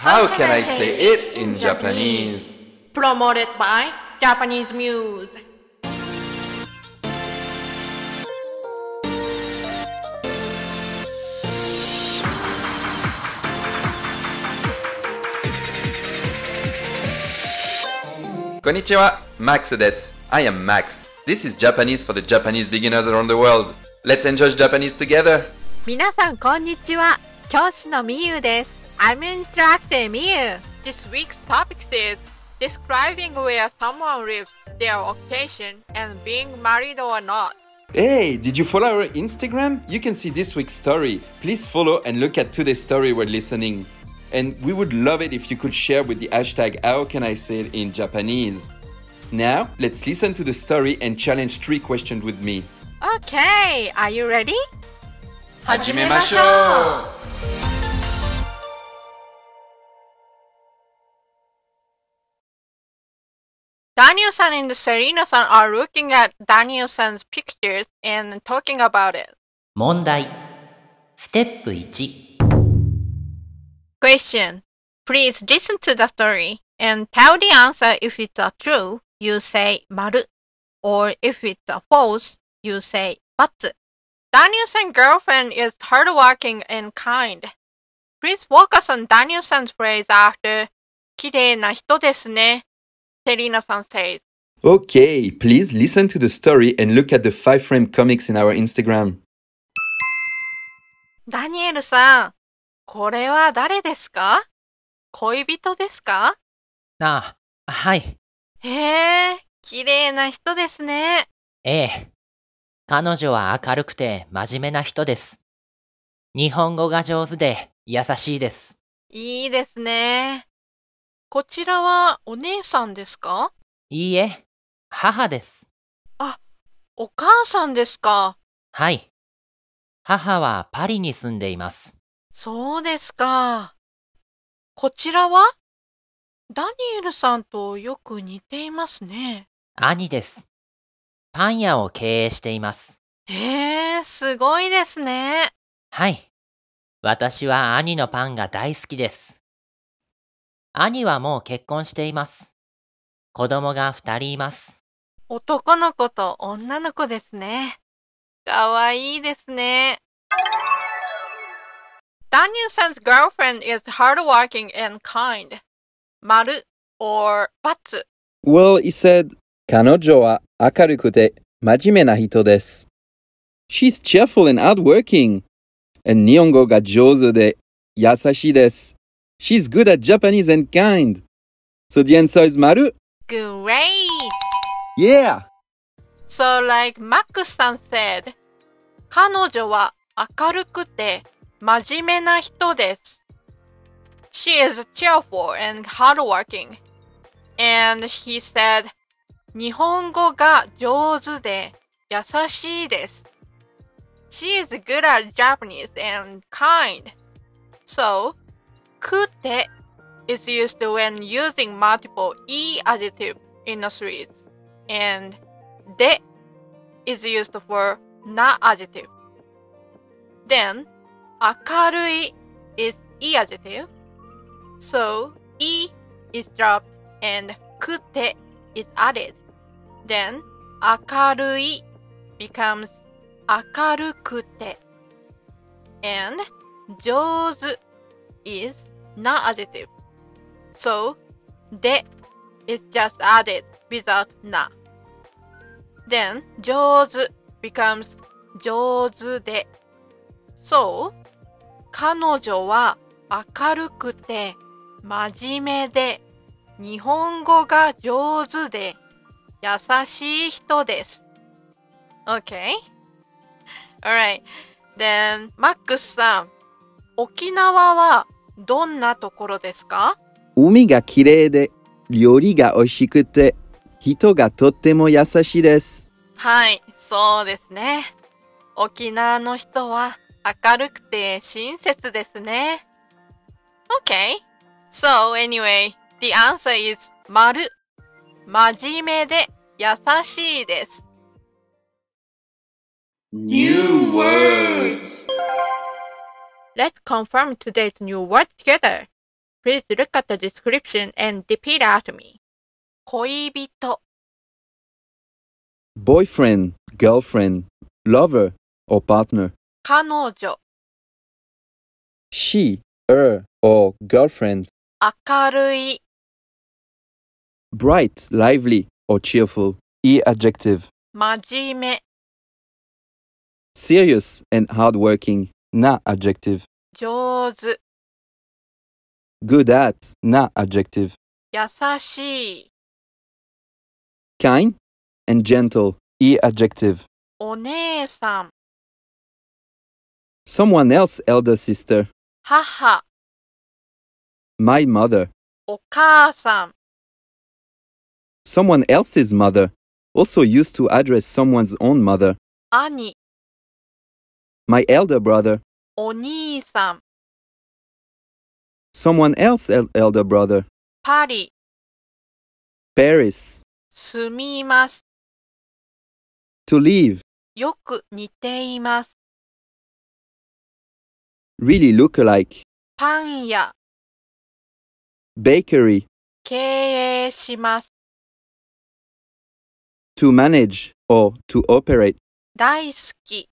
How can I say it in Japanese? Promoted by Japanese Muse. こんにちは、Max です。I am Max. This is Japanese for the Japanese beginners around the world. Let's enjoy Japanese together. 皆さんこんにちは教師のみゆです I'm Instructor みゆ This week's topic is describing where someone lives, their occupation, and being married or not. Hey, did you follow our Instagram? You can see this week's story. Please follow and look at today's story while listening. And we would love it if you could share with the hashtag How Can I Say It in Japanese. Now, let's listen to the story and challenge three questions with me. Okay, are you ready? 始めましょう Daniel-san and Serena-san are looking at Daniel-san's pictures and talking about it. 問題 Step 1. Question Please listen to the story and tell the answer if it's a true, you say 丸 or if it's a false, you say ×. Daniel-san's girlfriend is hardworking and kind. Please focus on Daniel-san's phrase after 綺麗な人ですね Serena-san says. Okay, please listen to the story and look at the five frame comics in our Instagram. ダニエルさん、これは誰ですか恋人ですかあ、はい。へえ、綺麗な人ですね。ええ。彼女は明るくて真面目な人です。日本語が上手で優しいです。いいですね。こちらはお姉さんですか？いいえ、母です。お母さんですか？はい。母はパリに住んでいます。そうですか。こちらは？ダニエルさんとよく似ていますね。兄です。パン屋を経営しています。へえ、すごいですね。はい。私は兄のパンが大好きです。兄はもう結婚しています。子供が二人います。男の子と女の子ですね。かわいいですね。Daniel-san's girlfriend is hardworking and kind. 丸 or ×。Well, he said, 彼女は明るくて真面目な人です。She's cheerful and hardworking. And 日本語が上手で優しいです。She's good at Japanese and kind. So the answer is maru? Great! Yeah! So like Max さん said, 彼女は明るくて真面目な人です。She is cheerful and hardworking. And he said, 日本語が上手で優しいです。She is good at Japanese and kind. So, Kute is used when using multiple e adjective in a series, and de is used for na adjective. Then, akarui is e adjective, so e is dropped and kute is added. Then, akarui becomes akarukute, and jozu is na adjective. So, で is just added without na. Then 上手 becomes 上手で So 彼女は明るくて真面目で日本語が上手で優しい人です。Okay? Alright. Then, マックスさん、沖縄はどんなところですか？海がきれいで料理が美味しくて人がとっても優しいです。はい、そうですね。沖縄の人は明るくて親切ですね。Okay. So anyway, the answer is 丸。真面目で優しいです。New words. Let's confirm today's new word together. Please look at the description and repeat after me. 恋人、 Boyfriend, girlfriend, lover, or partner. 彼女、 She, her, or girlfriend. 明るい、 Bright, lively, or cheerful. E adjective. 真面目、 Serious and hardworking. Na adjective. 上手、 Good at. Na adjective. 優しい、 Kind and gentle. E adjective. お姉さん、 Someone else elder sister. 母、 My mother. お母さん、 Someone else's mother. Also used to address someone's own mother. 兄、 My elder brother. お兄さん、 Someone else el- elder brother. パリ、 Paris. 住みます。 To leave. よく似ています。 Really look alike. パン屋、 Bakery. 経営します。 To manage or to operate. 大好き、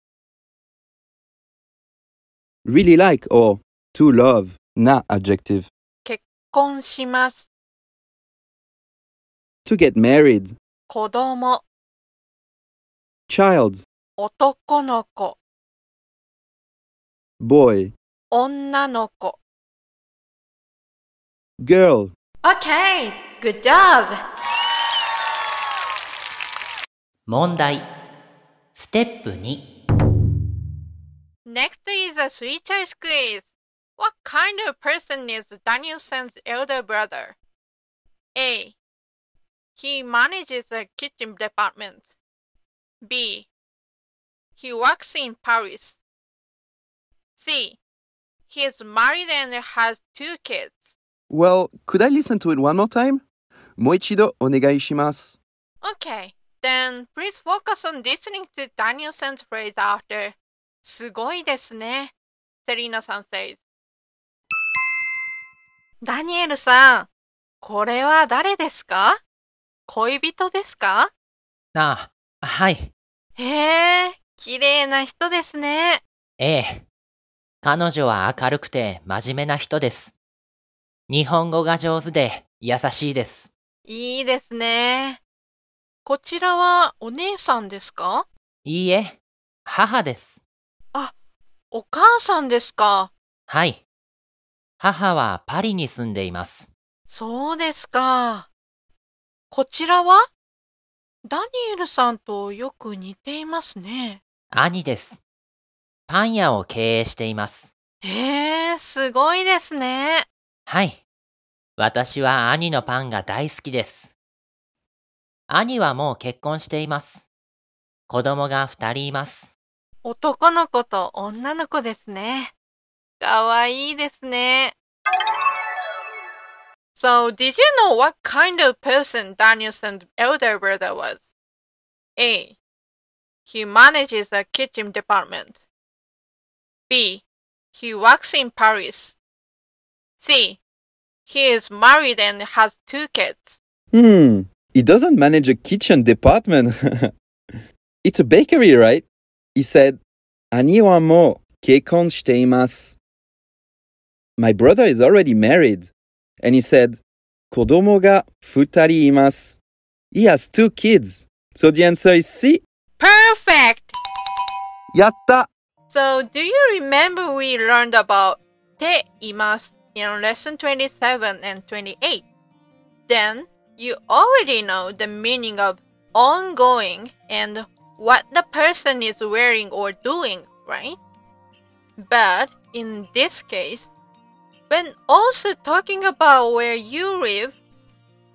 Really like or to love. Na adjective. 結婚します。To get married. 子供、Child. 男の子、Boy. 女の子。Girl. Okay, good job! 問題。ステップ2。Next is a Switcher's squeeze. What kind of person is Daniel-san's elder brother? A. He manages a kitchen department. B. He works in Paris. C. He is married and has two kids. Well, could I listen to it one more time? もう一度お願いします。Okay, then please focus on listening to Daniel-san's phrase after すごいですね。セリーナさん says. ダニエルさん、これは誰ですか？恋人ですか？あ、はい。へえ、綺麗な人ですね。ええ。彼女は明るくて真面目な人です。日本語が上手で優しいです。いいですね。こちらはお姉さんですか？いいえ、母です。お母さんですか？はい。母はパリに住んでいます。そうですか。こちらは？ダニエルさんとよく似ていますね。兄です。パン屋を経営しています。へえ、すごいですね。はい。私は兄のパンが大好きです。兄はもう結婚しています。子供が二人います。男の子と女の子ですね。かわいいですね。So, did you know what kind of person Daniel-san's elder brother was? A. He manages a kitchen department. B. He works in Paris. C. He is married and has two kids. Hmm. He doesn't manage a kitchen department. it's a bakery, right? He said, Ani wa mo. My brother is already married. And he said, Kodomo ga futari imasu. He has two kids. So the answer is C. Perfect! Yatta! So, do you remember we learned about te imasu in lesson 27 and 28? Then, you already know the meaning of ongoing and what the person is wearing or doing, right? But in this case, when also talking about where you live,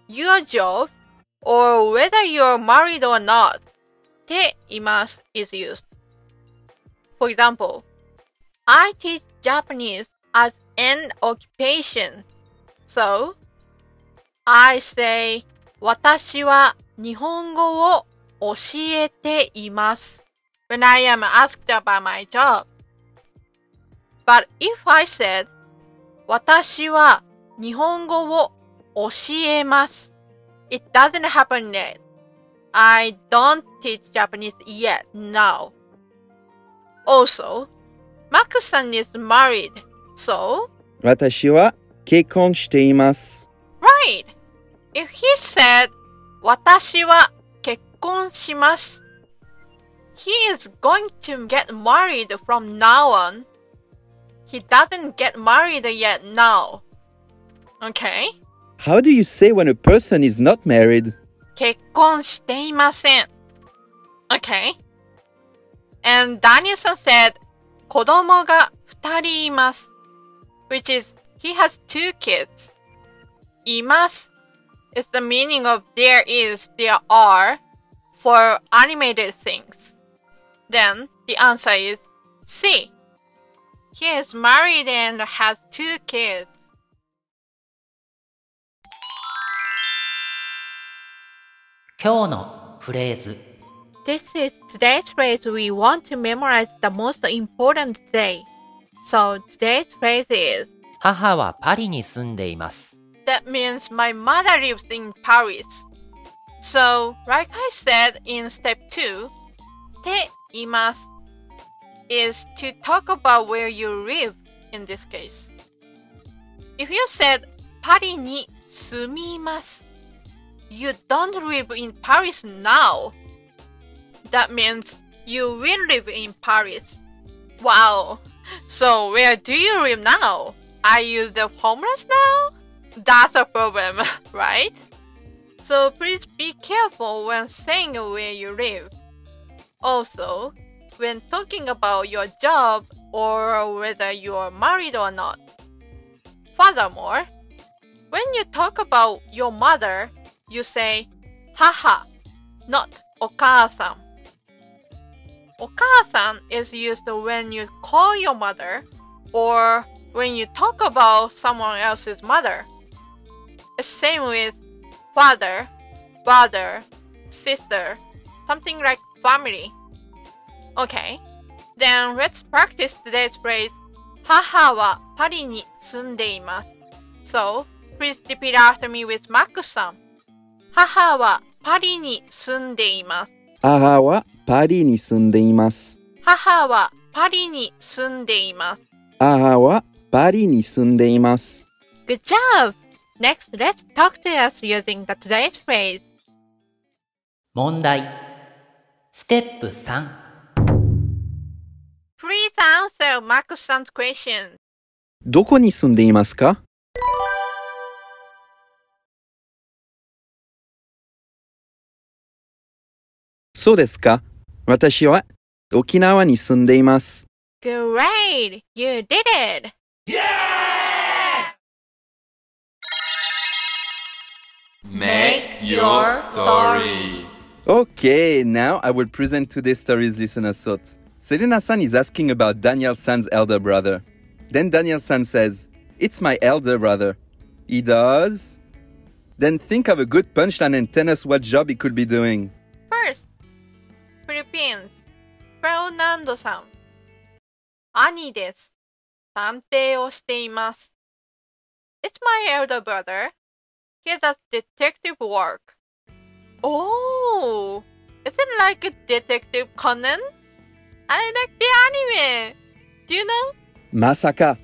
your job, or whether you're married or not, te imasu is used. For example, I teach Japanese as an occupation. So, I say, 私は日本語を 教えています。When I am asked about my job. But if I said, 私は日本語を教えます。It doesn't happen yet. I don't teach Japanese yet now. Also, Max-san is married, so 私は結婚しています。Right. If he said, 私は shimasu. He is going to get married from now on. He doesn't get married yet now. Okay? How do you say when a person is not married? 結婚していません. Okay. And Daniel-san said, 子供が二人います. Which is, he has two kids. います is the meaning of there is, there are for animated things. Then the answer is C. He is married and has two kids. 今日のフレーズ This is today's phrase we want to memorize the most important day. So today's phrase is 母はパリに住んでいます。 That means my mother lives in Paris. So, like I said in step 2, te imasu is to talk about where you live in this case. If you said Paris ni sumimasu, you don't live in Paris now. That means you will live in Paris. Wow. So where do you live now? Are you the homeless now? That's a problem, right? so please be careful when saying where you live. Also, when talking about your job or whether you are married or not. Furthermore, when you talk about your mother, you say haha, not okasan. Okasan is used when you call your mother or when you talk about someone else's mother. Same with father, brother, sister, something like family. Okay, then let's practice today's phrase 母はパリに住んでいます。So, please repeat after me with Max さん。母はパリに住んでいます。母はパリに住んでいます。母はパリに住んでいます。母はパリに住んでいます。 Good job! Next, let's talk to us using the today's phrase. 問題ステップ3 Please answer Max-san's question. どこに住んでいますかそうですか。私は沖縄に住んでいます。Great! You did it! Make your story. Okay, now I will present today's story's listener thought. Selena-san is asking about Daniel-san's elder brother. Then Daniel-san says, It's my elder brother. He does? Then think of a good punchline and tell us what job he could be doing. First, Philippines. Fernando さん。兄です。探偵をしています。It's my elder brother. He does detective work. Oh! Is it like a Detective Conan? I like the anime. Do you know? Masaka.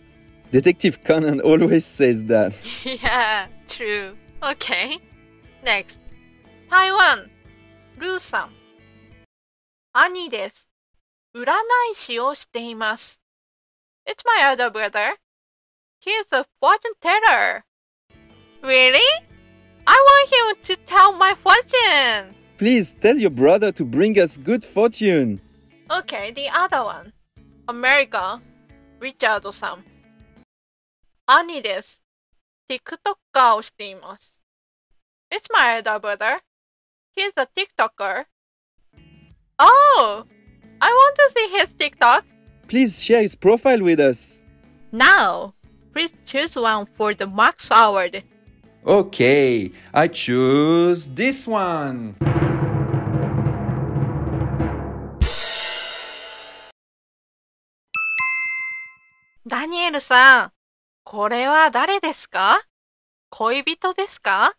Detective Conan always says that. yeah, true. Okay. Next. 台湾。ルーさん。兄です。占い師をしています。It's my elder brother. He is a fortune teller. Really? I want him to tell my fortune. Please tell your brother to bring us good fortune. Okay, the other one. America. リチャードさん。兄です。TikToker をしています。It's my elder brother. He's a TikToker. Oh! I want to see his TikTok. Please share his profile with us. Now, please choose one for the Max Award. Okay, I choose this one. ダニエルさん、これは誰ですか？恋人ですか？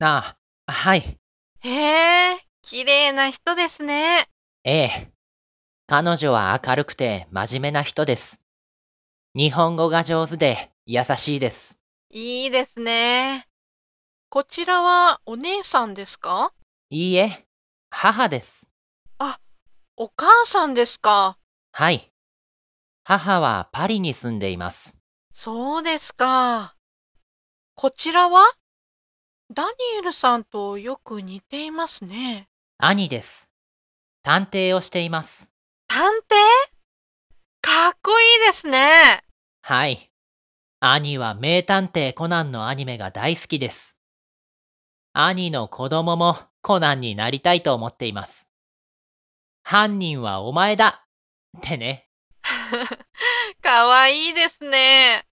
あ、はい。へえ、綺麗な人ですね。ええ。彼女は明るくて真面目な人です。日本語が上手で優しいです。いいですね。こちらはお姉さんですか？いいえ、母です。お母さんですか？はい。母はパリに住んでいます。そうですか。こちらは？ダニエルさんとよく似ていますね。兄です。探偵をしています。探偵？かっこいいですね。はい。兄は名探偵コナンのアニメが大好きです。兄の子供もコナンになりたいと思っています。犯人はお前だってね。かわいいですね。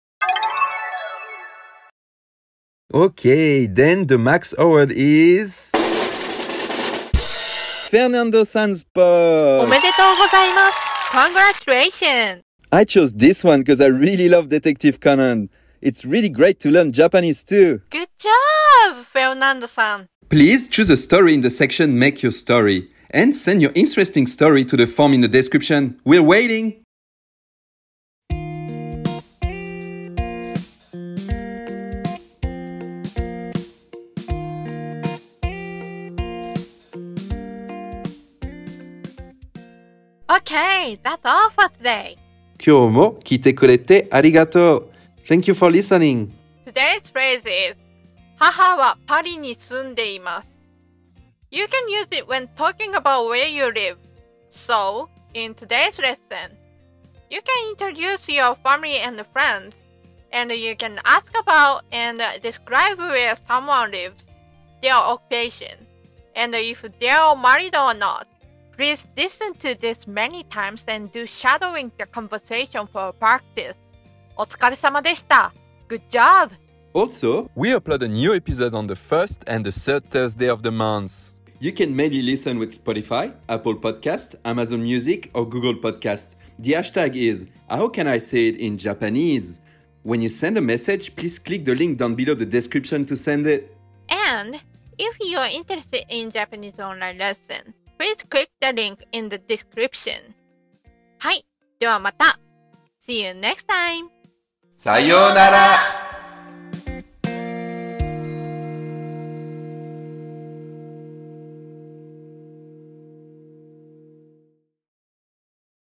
Okay, then the Max Award is. Fernando Sanz お.めでとうございます。Congratulations! I chose this one because I really love Detective Conan. It's really great to learn Japanese too. Good job, フェルナンドさん。 Please choose a story in the section Make Your Story and send your interesting story to the form in the description. We're waiting! Okay, that's all for today. 今日も聞いてくれてありがとう。 Thank you for listening. Today's phrase is 母はパリに住んでいます。You can use it when talking about where you live. So, in today's lesson, you can introduce your family and friends, and you can ask about and describe where someone lives, their occupation, and if they are married or not. Please listen to this many times and do shadowing the conversation for practice. お疲れ様でした。Good job! Also, we upload a new episode on the first and the third Thursday of the month. You can mainly listen with Spotify, Apple Podcast, Amazon Music, or Google Podcast. The hashtag is How can I say it in Japanese? When you send a message, please click the link down below the description to send it. And if you are interested in Japanese online lesson, please click the link in the description. はい。ではまた。See you next time! さようなら。